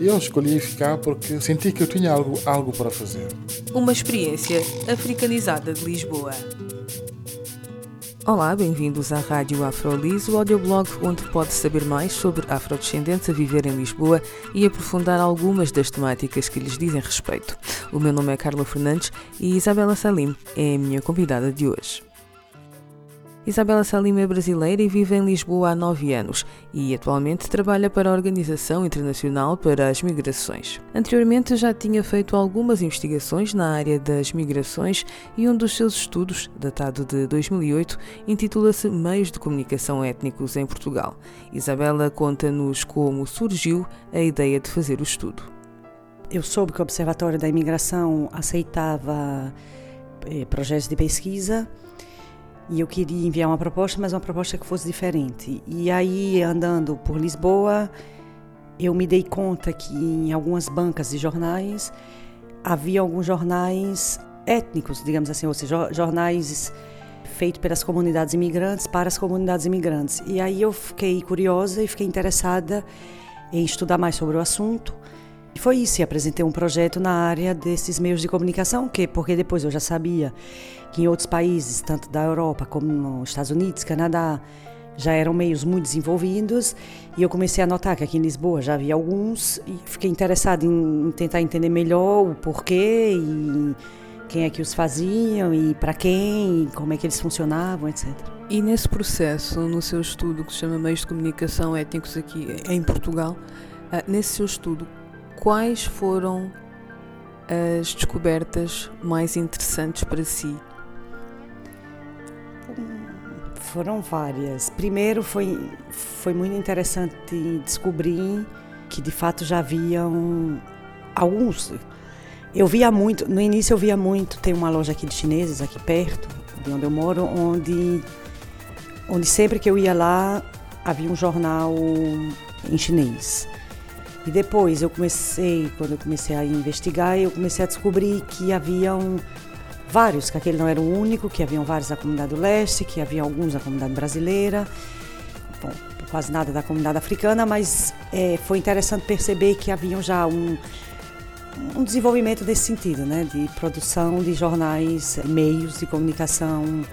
Eu escolhi ficar porque senti que eu tinha algo, algo para fazer. Uma experiência africanizada de Lisboa. Olá, bem-vindos à Rádio Afrolis, o audioblog onde pode saber mais sobre afrodescendentes a viver em Lisboa e aprofundar algumas das temáticas que lhes dizem respeito. O meu nome é Carla Fernandes e Isabela Salim é a minha convidada de hoje. Isabela Salim é brasileira e vive em Lisboa há nove anos e atualmente trabalha para a Organização Internacional para as Migrações. Anteriormente já tinha feito algumas investigações na área das migrações e um dos seus estudos, datado de 2008, intitula-se Meios de Comunicação Étnicos em Portugal. Isabela conta-nos como surgiu a ideia de fazer o estudo. Eu soube que o Observatório da Imigração aceitava eh, projetos de pesquisa e eu queria enviar uma proposta, mas uma proposta que fosse diferente. E aí, andando por Lisboa, eu me dei conta que em algumas bancas de jornais havia alguns jornais étnicos, digamos assim, ou seja, jornais feitos pelas comunidades imigrantes para as comunidades imigrantes. E aí eu fiquei curiosa e fiquei interessada em estudar mais sobre o assunto. E foi isso, e apresentei um projeto na área desses meios de comunicação, que porque depois eu já sabia que em outros países, tanto da Europa como nos Estados Unidos, Canadá, já eram meios muito desenvolvidos e eu comecei a notar que aqui em Lisboa já havia alguns e fiquei interessada em tentar entender melhor o porquê e quem é que os faziam e para quem, e como é que eles funcionavam, etc. E nesse processo, no seu estudo que se chama Meios de Comunicação Étnicos aqui em Portugal, ah, nesse seu estudo, quais foram as descobertas mais interessantes para si foram várias. Primeiro foi, foi muito interessante descobrir que de fato já haviam alguns. Eu via muito, no início eu via muito, tem uma loja aqui de chineses aqui perto, de onde eu moro, onde, onde sempre que eu ia lá havia um jornal em chinês. E depois eu comecei, quando eu comecei a investigar, eu comecei a descobrir que haviam vários, que aquele não era o único, que haviam vários da comunidade do leste, que havia alguns da comunidade brasileira, bom, quase nada da comunidade africana, mas é, foi interessante perceber que haviam já um, um desenvolvimento desse sentido, né, de produção de jornais, meios de comunicação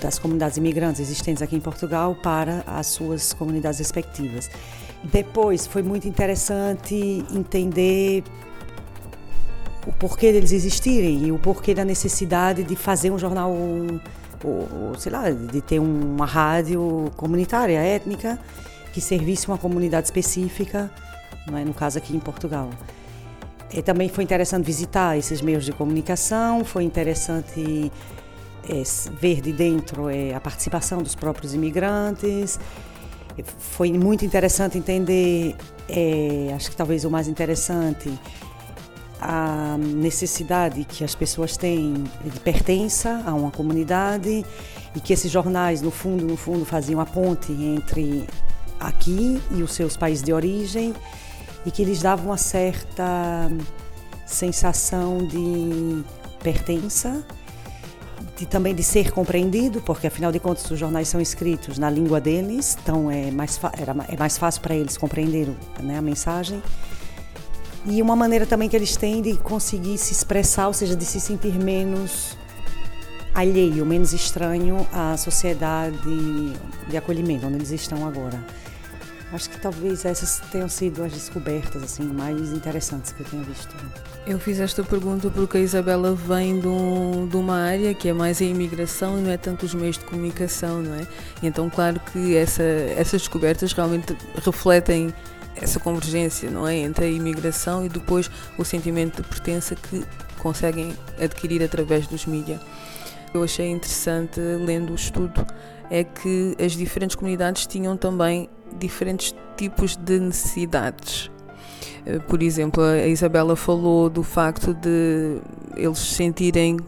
das comunidades imigrantes existentes aqui em Portugal para as suas comunidades respectivas. Depois foi muito interessante entender o porquê deles existirem e o porquê da necessidade de fazer um jornal, ou, sei lá, de ter uma rádio comunitária, étnica, que servisse uma comunidade específica, é? no caso aqui em Portugal. E também foi interessante visitar esses meios de comunicação, foi interessante é, ver de dentro é, a participação dos próprios imigrantes. Foi muito interessante entender, é, acho que talvez o mais interessante, a necessidade que as pessoas têm de pertença a uma comunidade e que esses jornais, no fundo, no fundo, faziam a ponte entre aqui e os seus países de origem e que lhes davam uma certa sensação de pertença, de também de ser compreendido, porque afinal de contas os jornais são escritos na língua deles, então é mais, era, é mais fácil para eles compreender né, a mensagem e uma maneira também que eles têm de conseguir se expressar, ou seja, de se sentir menos alheio, menos estranho à sociedade de acolhimento onde eles estão agora. Acho que talvez essas tenham sido as descobertas assim mais interessantes que eu tenha visto. Eu fiz esta pergunta porque a Isabela vem de, um, de, uma área que é mais a imigração e não é tanto os meios de comunicação, não é? E então, claro que essa, essas descobertas realmente refletem essa convergência não é entre a imigração e depois o sentimento de pertença que conseguem adquirir através dos mídias. Eu achei interessante lendo o estudo é que as diferentes comunidades tinham também diferentes tipos de necessidades. Eh, por exemplo, a Isabela falou do facto de eles sentirem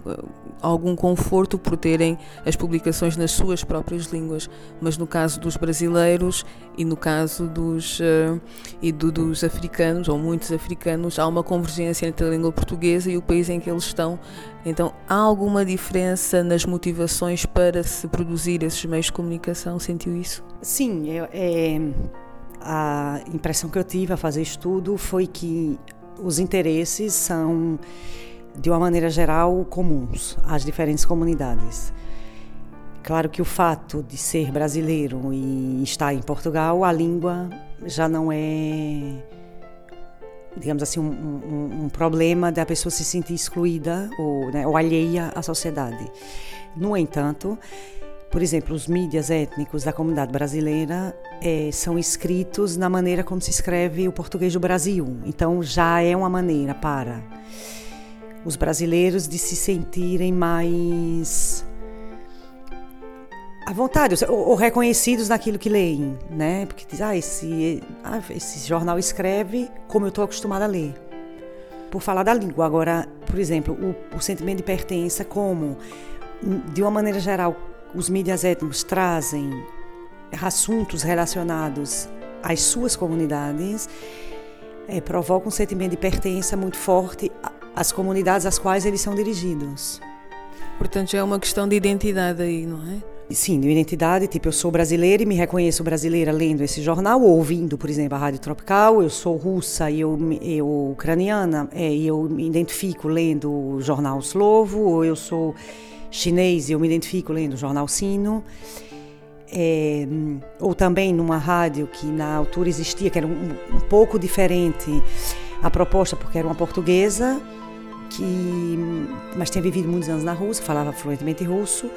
algum conforto por terem as publicações nas suas próprias línguas, mas no caso dos brasileiros e no caso dos, uh, e do, dos africanos, ou muitos africanos, há uma convergência entre a língua portuguesa e o país em que eles estão. Então, há alguma diferença nas motivações para se produzir esses meios de comunicação? Sentiu isso? Sim, é, é a impressão que eu tive a fazer estudo foi que os interesses são, de uma maneira geral, comuns às diferentes comunidades. Claro que o fato de ser brasileiro e estar em Portugal, a língua já não é, digamos assim, um, um, um problema da pessoa se sentir excluída ou, né, ou alheia à sociedade. No entanto, por exemplo, os mídias étnicos da comunidade brasileira é, são escritos na maneira como se escreve o português do Brasil. Então já é uma maneira para os brasileiros de se sentirem mais à vontade, ou, reconhecidos naquilo que leem, né? Porque diz, ah, esse, ah, esse jornal escreve como eu estou acostumada a ler. Por falar da língua, agora, por exemplo, o, o sentimento de pertença, como, de uma maneira geral, os mídias étnicos trazem assuntos relacionados às suas comunidades, é, provoca um sentimento de pertença muito forte às comunidades às quais eles são dirigidos. Portanto, é uma questão de identidade aí, não é? Sim, de identidade, tipo, eu sou brasileira e me reconheço brasileira lendo esse jornal ou ouvindo, por exemplo, a Rádio Tropical, eu sou russa e eu, eu ucraniana é, e eu me identifico lendo o jornal Slovo, ou eu sou chinês e eu me identifico lendo o jornal Sino. É, ou também numa rádio que na altura existia, que era um, um, pouco diferente a proposta, porque era uma portuguesa, que, mas tinha vivido muitos anos na Rússia, falava fluentemente russo,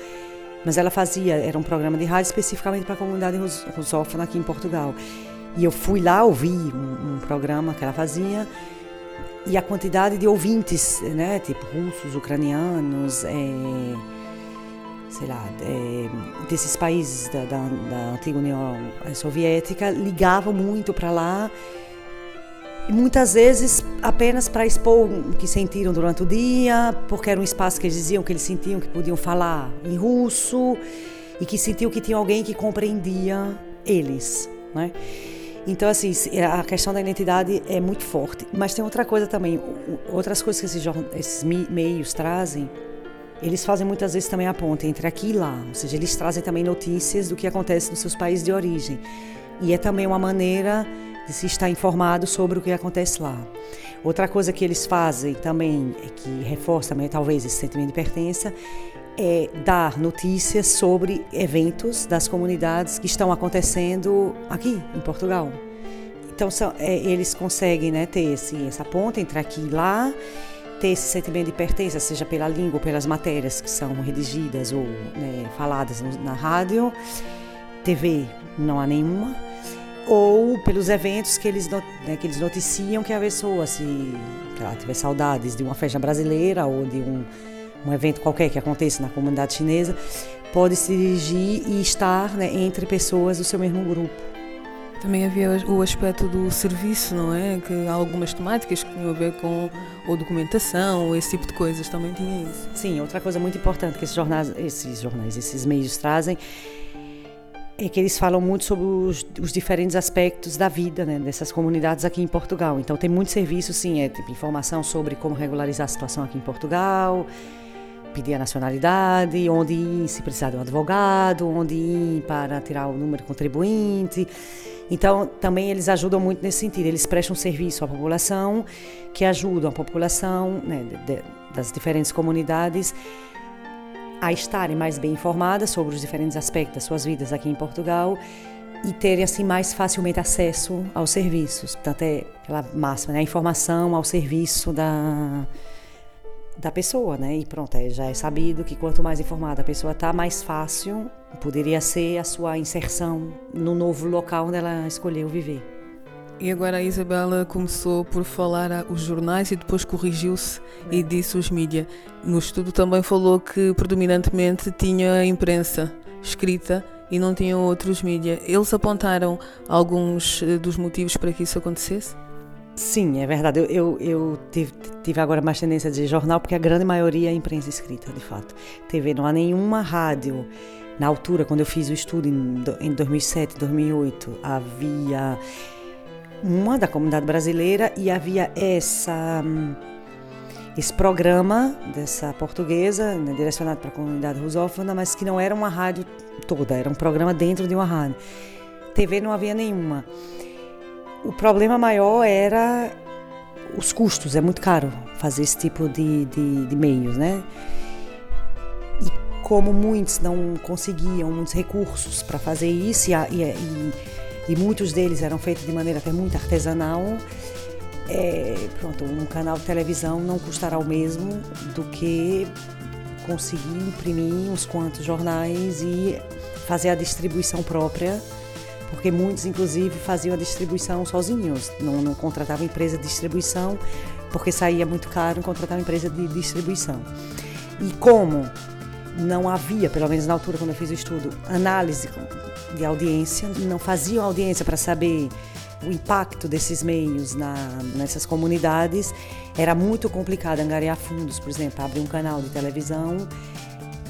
mas ela fazia, era um programa de rádio especificamente para a comunidade rusófona aqui em Portugal. E eu fui lá ouvir um, um programa que ela fazia, e a quantidade de ouvintes, né, tipo russos, ucranianos, é, sei lá, é, desses países da, da, da, antiga União Soviética, ligavam muito para lá, muitas vezes apenas para expor o que sentiram durante o dia, porque era um espaço que eles diziam que eles sentiam que podiam falar em russo e que sentiam que tinha alguém que compreendia eles, né? Então, assim, a questão da identidade é muito forte. Mas tem outra coisa também, outras coisas que esses, esses meios trazem, eles fazem muitas vezes também a ponte entre aqui e lá. Ou seja, eles trazem também notícias do que acontece nos seus países de origem. E é também uma maneira de se estar informado sobre o que acontece lá. Outra coisa que eles fazem também, é que reforça também talvez esse sentimento de pertença, é dar notícias sobre eventos das comunidades que estão acontecendo aqui em Portugal. Então são, é, eles conseguem né, ter essa ponta entre aqui e lá, ter esse sentimento de pertença, seja pela língua ou pelas matérias que são redigidas ou né, faladas na rádio, TV não há nenhuma, ou pelos eventos que eles, né, que eles noticiam que a pessoa, se ela tiver saudades de uma festa brasileira ou de um um evento qualquer que aconteça na comunidade chinesa, pode se dirigir e estar né, entre pessoas do seu mesmo grupo. Também havia o aspecto do serviço, não é? Que há algumas temáticas que tinham a ver com ou documentação, ou esse tipo de coisas, também tinha isso. Sim, outra coisa muito importante que esses jornais, esses, jornais, esses meios trazem é que eles falam muito sobre os, os, diferentes aspectos da vida né, dessas comunidades aqui em Portugal. Então tem muito serviço, sim, é tipo informação sobre como regularizar a situação aqui em Portugal, pedir a nacionalidade, onde ir se precisar de um advogado, onde ir para tirar o número contribuinte. Então, também eles ajudam muito nesse sentido. Eles prestam serviço à população, que ajudam a população né, de, de, das diferentes comunidades a estarem mais bem informadas sobre os diferentes aspectos das suas vidas aqui em Portugal e terem assim mais facilmente acesso aos serviços. Portanto, é aquela máxima, né? a informação ao serviço da da pessoa, né? E pronto, é, já é sabido que quanto mais informada a pessoa está, mais fácil poderia ser a sua inserção no novo local onde ela escolheu viver. E agora a Isabela começou por falar os jornais e depois corrigiu-se e disse os mídias. No estudo também falou que predominantemente tinha a imprensa escrita e não tinham outros mídias. Eles apontaram alguns eh, dos motivos para que isso acontecesse? Sim, é verdade. Eu, eu, eu tive, tive, agora mais tendência de jornal, porque a grande maioria é imprensa escrita, de fato. TV, não há nenhuma rádio. Na altura, quando eu fiz o estudo em, em 2007, 2008, havia uma da comunidade brasileira e havia essa esse programa dessa portuguesa, né, direcionado para a comunidade rusófona, mas que não era uma rádio toda, era um programa dentro de uma rádio. TV não havia nenhuma. O problema maior era os custos, é muito caro fazer esse tipo de, de, de meios, né? E como muitos não conseguiam muitos recursos para fazer isso, e, e, e, muitos deles eram feitos de maneira até muito artesanal, é, pronto, um canal de televisão não custará o mesmo do que conseguir imprimir uns quantos jornais e fazer a distribuição própria porque muitos, inclusive, faziam a distribuição sozinhos, não, não contratavam empresa de distribuição, porque saía muito caro contratar uma empresa de distribuição. E como não havia, pelo menos na altura quando eu fiz o estudo, análise de audiência, não faziam audiência para saber o impacto desses meios na, nessas comunidades, era muito complicado angariar fundos, por exemplo, abrir um canal de televisão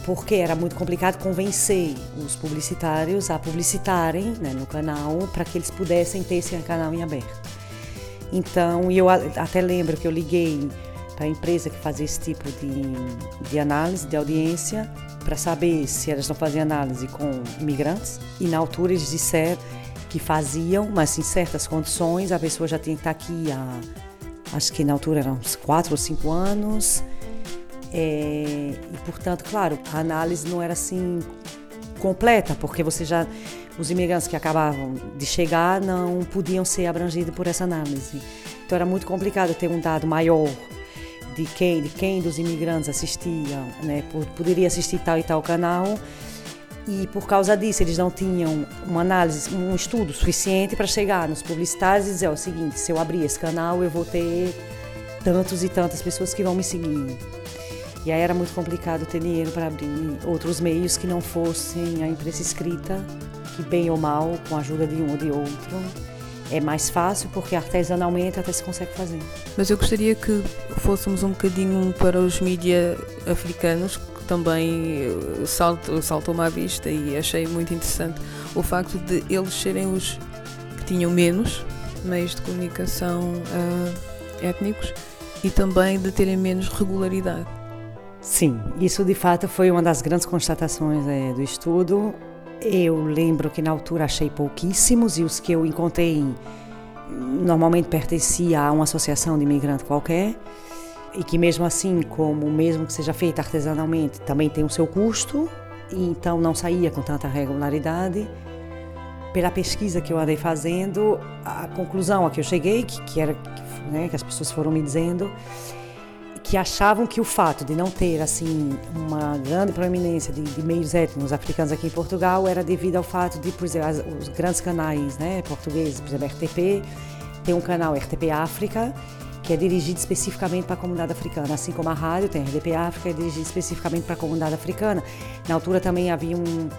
porque era muito complicado convencer os publicitários a publicitarem né, no canal para que eles pudessem ter esse canal em aberto. Então, eu até lembro que eu liguei para a empresa que fazia esse tipo de, de análise de audiência para saber se elas não faziam análise com imigrantes e na altura eles disseram que faziam, mas em certas condições a pessoa já tinha que estar aqui há, acho que na altura eram uns quatro ou cinco anos é, e, portanto, claro, a análise não era assim completa, porque você já os imigrantes que acabavam de chegar não podiam ser abrangidos por essa análise. Então era muito complicado ter um dado maior de quem, de quem dos imigrantes assistiam, né? Poderia assistir tal e tal canal. E por causa disso, eles não tinham uma análise, um estudo suficiente para chegar nos publicitários e dizer: o seguinte, se eu abrir esse canal, eu vou ter tantos e tantas pessoas que vão me seguir. E aí era muito complicado ter dinheiro para abrir outros meios que não fossem a imprensa escrita, que bem ou mal, com a ajuda de um ou de outro, é mais fácil porque artesanalmente até se consegue fazer. Mas eu gostaria que fôssemos um bocadinho para os mídias africanos, que também eh, saltou-me à vista e achei muito interessante o facto de eles serem os que tinham menos meios de comunicação uh, étnicos e também de terem menos regularidade. Sim, isso de fato foi uma das grandes constatações é, do estudo. Eu lembro que na altura achei pouquíssimos e os que eu encontrei normalmente pertencia a uma associação de imigrante qualquer e que mesmo assim, como mesmo que seja feita artesanalmente, também tem o seu custo e então não saía com tanta regularidade. Pela pesquisa que eu andei fazendo, a conclusão a que eu cheguei, que, que era né, que as pessoas foram me dizendo, que achavam que o fato de não ter assim uma grande proeminência de, de, meios étnicos africanos aqui em Portugal era devido ao fato de, por exemplo, as, os grandes canais né, portugueses, por exemplo, RTP, tem um canal RTP África, que é dirigido especificamente para a comunidade africana, assim como a rádio tem RTP África, é dirigido especificamente para a comunidade africana. Na altura também havia um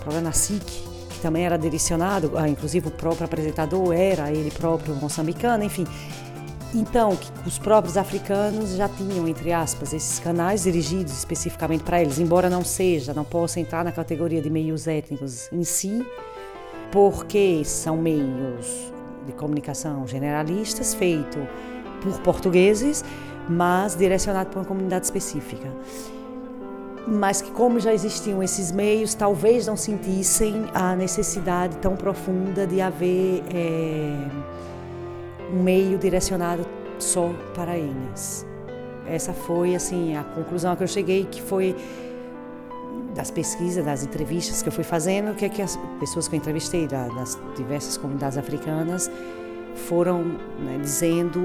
programa SIC, que também era direcionado, inclusive o próprio apresentador era ele próprio moçambicano, enfim. Então, os próprios africanos já tinham, entre aspas, esses canais dirigidos especificamente para eles, embora não seja, não possa entrar na categoria de meios étnicos em si, porque são meios de comunicação generalistas feitos por portugueses, mas direcionados para uma comunidade específica. Mas que, como já existiam esses meios, talvez não sentissem a necessidade tão profunda de haver. É, um meio direcionado só para eles. Essa foi assim a conclusão que eu cheguei, que foi das pesquisas, das entrevistas que eu fui fazendo, que é que as pessoas que eu entrevistei das diversas comunidades africanas foram né, dizendo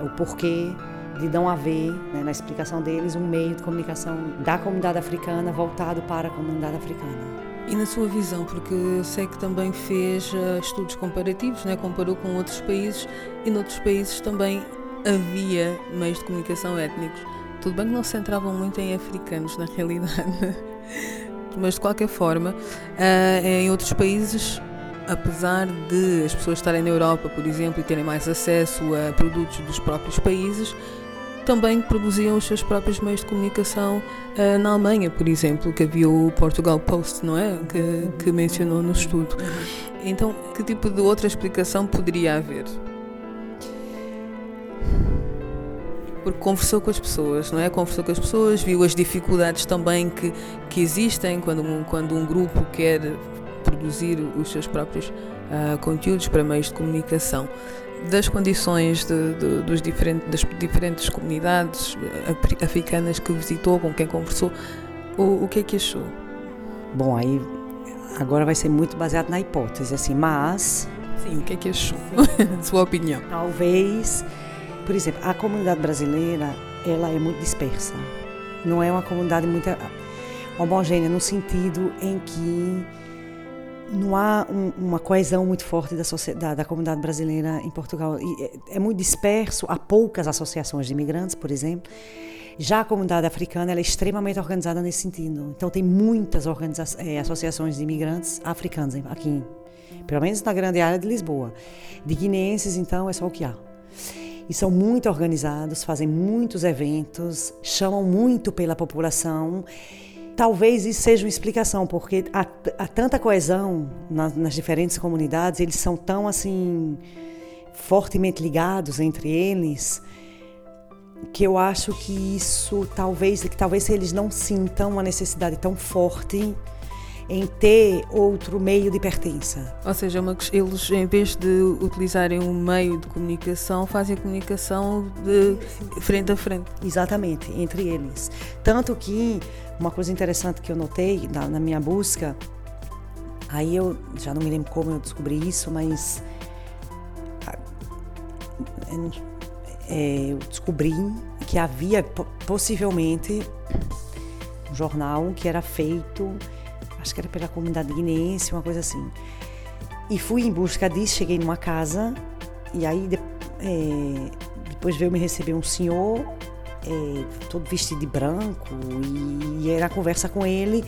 o porquê de não haver, né, na explicação deles, um meio de comunicação da comunidade africana voltado para a comunidade africana. E na sua visão, porque eu sei que também fez uh, estudos comparativos, né? comparou com outros países e noutros países também havia meios de comunicação étnicos. Tudo bem que não se centravam muito em africanos, na realidade, mas de qualquer forma, uh, em outros países apesar de as pessoas estarem na Europa, por exemplo, e terem mais acesso a produtos dos próprios países, também produziam os seus próprios meios de comunicação uh, na Alemanha, por exemplo, que havia o Portugal Post, não é? Que, que mencionou no estudo. Então, que tipo de outra explicação poderia haver? Porque conversou com as pessoas, não é? Conversou com as pessoas, viu as dificuldades também que, que existem quando um, quando um grupo quer produzir os seus próprios uh, conteúdos para meios de comunicação das condições de, de, dos diferentes, das diferentes comunidades africanas que visitou, com quem conversou, o, o que é que achou? Bom, aí agora vai ser muito baseado na hipótese, assim, mas... Sim, o que é que achou? Sua opinião. Talvez, por exemplo, a comunidade brasileira, ela é muito dispersa. Não é uma comunidade muito homogênea no sentido em que não há um, uma coesão muito forte da, da, da, comunidade brasileira em Portugal. É, é, muito disperso, há poucas associações de imigrantes, por exemplo. Já a comunidade africana é extremamente organizada nesse sentido. Então, tem muitas é, associações de imigrantes africanos aqui, pelo menos na grande área de Lisboa. De guineenses, então, é só o que há. E são muito organizados, fazem muitos eventos, chamam muito pela população Talvez isso seja uma explicação, porque há, há tanta coesão nas, nas, diferentes comunidades, eles são tão assim fortemente ligados entre eles, que eu acho que isso talvez, que talvez eles não sintam uma necessidade tão forte em ter outro meio de pertença. Ou seja, eles, em vez de utilizarem um meio de comunicação, fazem a comunicação de frente a frente. Exatamente, entre eles. Tanto que uma coisa interessante que eu notei na, na minha busca, aí eu já não me lembro como eu descobri isso, mas é, eu descobri que havia possivelmente um jornal que era feito acho que era pela comunidade guineense, uma coisa assim. E fui em busca disso, cheguei numa casa e aí de, é, depois veio me receber um senhor, é, todo vestido de branco, e, e era conversa com ele.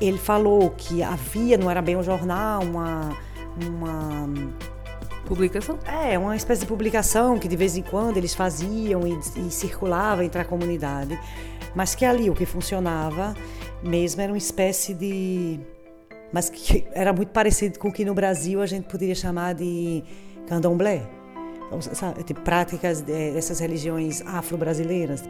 Ele falou que havia, não era bem um jornal, uma. uma Publicação? É, uma espécie de publicação que de vez em quando eles faziam e, e circulava entre a comunidade. Mas que ali o que funcionava mesmo era uma espécie de. Mas que era muito parecido com o que no Brasil a gente poderia chamar de candomblé. Então, sabe, tipo, práticas dessas religiões afro-brasileiras.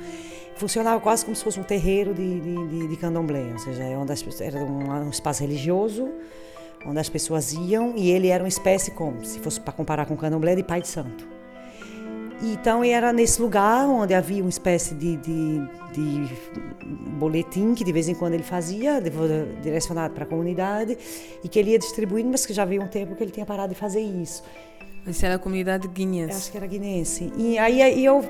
Funcionava quase como se fosse um terreiro de, de, de candomblé, ou seja, é as, era um, um espaço religioso onde as pessoas iam e ele era uma espécie como se fosse para comparar com o candomblé de pai de santo. Então era nesse lugar onde havia uma espécie de, de, de boletim que de vez em quando ele fazia, direcionado para a comunidade, e que ele ia distribuindo, mas que já havia um tempo que ele tinha parado de fazer isso. Isso era a comunidade guinense? Acho que era guinense. E aí eu,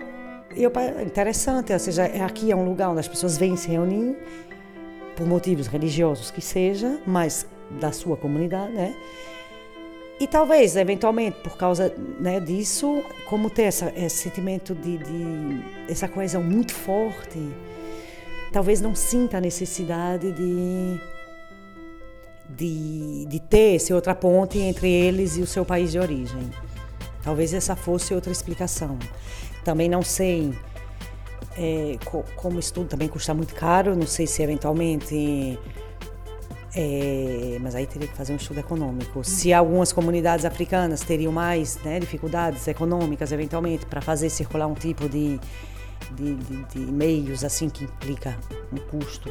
eu interessante, ou seja, aqui é um lugar onde as pessoas vêm se reunir por motivos religiosos que seja, mas da sua comunidade, né? E talvez, eventualmente, por causa né, disso, como ter essa, esse sentimento de, de, essa coesão muito forte, talvez não sinta a necessidade de, de, de ter essa outra ponte entre eles e o seu país de origem. Talvez essa fosse outra explicação. Também não sei é, como estudo também custa muito caro, não sei se eventualmente é, mas aí teria que fazer um estudo econômico. Se algumas comunidades africanas teriam mais né, dificuldades econômicas, eventualmente, para fazer circular um tipo de, de, de, de, meios assim que implica um custo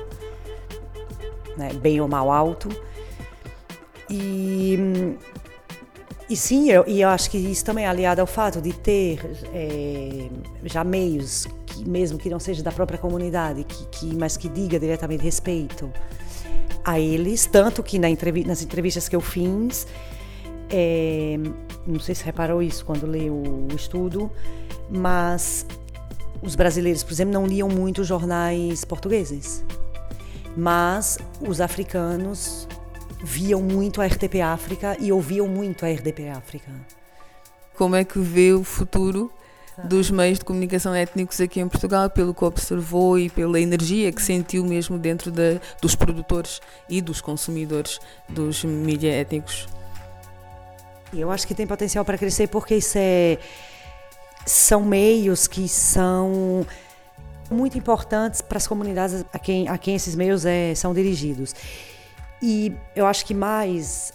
né, bem ou mal alto. E, e sim, eu, e eu acho que isso também é aliado ao fato de ter é, já meios, que, mesmo que não seja da própria comunidade, que, que, mas que diga diretamente respeito a eles, tanto que na nas entrevistas que eu fiz, é, não sei se reparou isso quando leu o estudo, mas os brasileiros, por exemplo, não liam muito jornais portugueses, mas os africanos viam muito a RTP África e ouviam muito a RDP África. Como é que vê o futuro dos meios de comunicação étnicos aqui em Portugal, pelo que observou e pela energia que sentiu mesmo dentro de, dos produtores e dos consumidores dos mídias étnicos. Eu acho que tem potencial para crescer porque isso é são meios que são muito importantes para as comunidades a quem, a quem esses meios é, são dirigidos. E eu acho que mais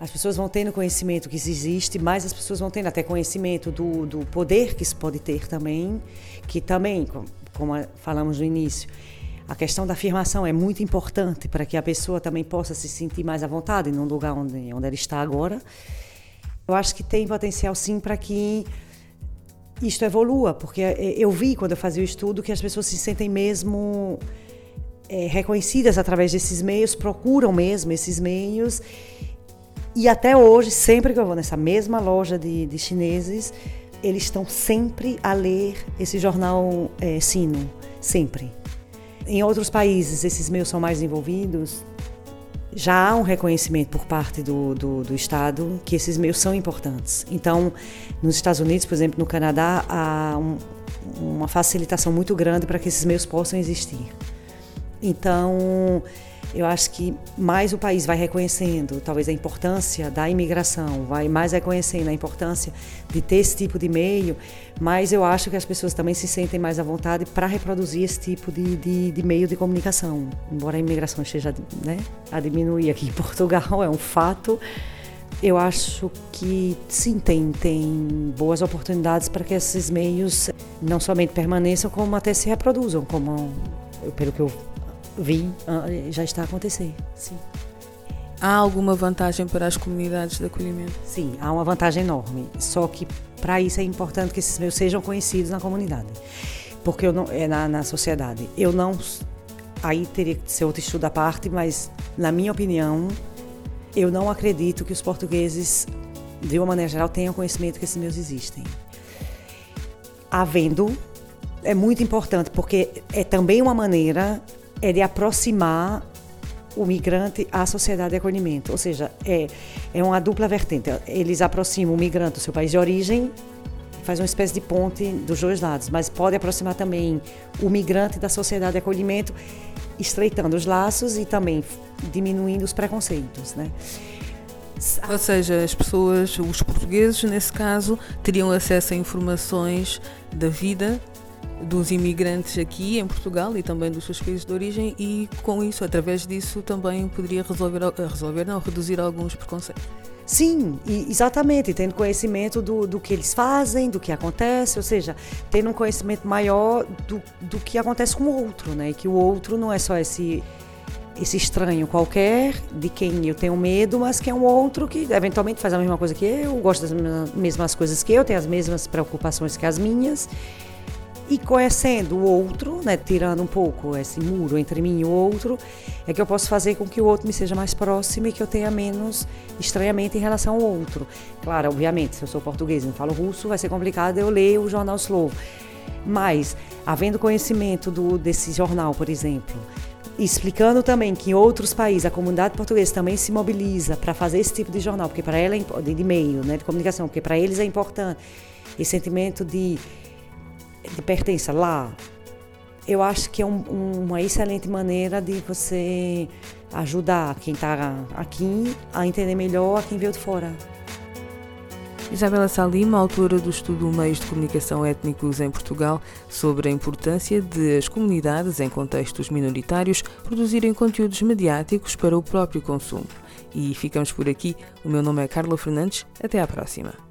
as pessoas vão tendo conhecimento que isso existe, mais as pessoas vão tendo até conhecimento do, do poder que isso pode ter também, que também, como falamos no início, a questão da afirmação é muito importante para que a pessoa também possa se sentir mais à vontade num lugar onde, onde ela está agora. Eu acho que tem potencial sim para que isto evolua, porque é, eu vi quando eu fazia o estudo que as pessoas se sentem mesmo é, reconhecidas através desses meios, procuram mesmo esses meios. E até hoje, sempre que eu vou nessa mesma loja de, de chineses, eles estão sempre a ler esse jornal é, Sino, sempre. Em outros países, esses meios são mais envolvidos, já há um reconhecimento por parte do, do, do, Estado que esses meios são importantes. Então, nos Estados Unidos, por exemplo, no Canadá, há um, uma facilitação muito grande para que esses meios possam existir. Então, eu acho que mais o país vai reconhecendo, talvez, a importância da imigração, vai mais reconhecendo a importância de ter esse tipo de meio, mas eu acho que as pessoas também se sentem mais à vontade para reproduzir esse tipo de, de, de, meio de comunicação. Embora a imigração esteja né, a diminuir aqui em Portugal, é um fato. Eu acho que sim, tem, tem boas oportunidades para que esses meios não somente permaneçam, como até se reproduzam, como pelo que eu vi, ah, já está a acontecer, sim. Há alguma vantagem para as comunidades de acolhimento? Sim, há uma vantagem enorme. Só que para isso é importante que esses meus sejam conhecidos na comunidade, porque eu não é na, na sociedade. Eu não aí teria que ser outro estudo à parte, mas na minha opinião, eu não acredito que os portugueses, de uma maneira geral, tenham conhecimento que esses meus existem. Havendo, é muito importante, porque é também uma maneira é de aproximar o migrante à sociedade de acolhimento. Ou seja, é, é uma dupla vertente. Eles aproximam o migrante do seu país de origem, faz uma espécie de ponte dos dois lados, mas pode aproximar também o migrante da sociedade de acolhimento, estreitando os laços e também diminuindo os preconceitos, né? Ou seja, as pessoas, os portugueses, nesse caso, teriam acesso a informações da vida dos imigrantes aqui em Portugal e também dos seus países de origem e com isso, através disso, também poderia resolver, resolver não, reduzir alguns preconceitos. Sim, exatamente, tendo conhecimento do, do que eles fazem, do que acontece, ou seja, tendo um conhecimento maior do, do que acontece com o outro, né? Que o outro não é só esse esse estranho qualquer, de quem eu tenho medo, mas que é um outro que eventualmente faz a mesma coisa que eu, gosta das mesmas coisas que eu, tem as mesmas preocupações que as minhas e conhecendo o outro, né, tirando um pouco esse muro entre mim e o outro, é que eu posso fazer com que o outro me seja mais próximo e que eu tenha menos estranhamento em relação ao outro. Claro, obviamente, se eu sou português e não falo russo, vai ser complicado eu ler o jornal slow. Mas, havendo conhecimento do, desse jornal, por exemplo, explicando também que em outros países a comunidade portuguesa também se mobiliza para fazer esse tipo de jornal, porque para ela é de e-mail, né, de comunicação, porque para eles é importante esse sentimento de de pertença lá, eu acho que é um, uma excelente maneira de você ajudar quem está aqui a entender melhor a quem veio de fora. Isabela Salima, autora do estudo Meios de Comunicação Étnicos em Portugal, sobre a importância de as comunidades em contextos minoritários produzirem conteúdos mediáticos para o próprio consumo. E ficamos por aqui. O meu nome é Carla Fernandes. Até à próxima.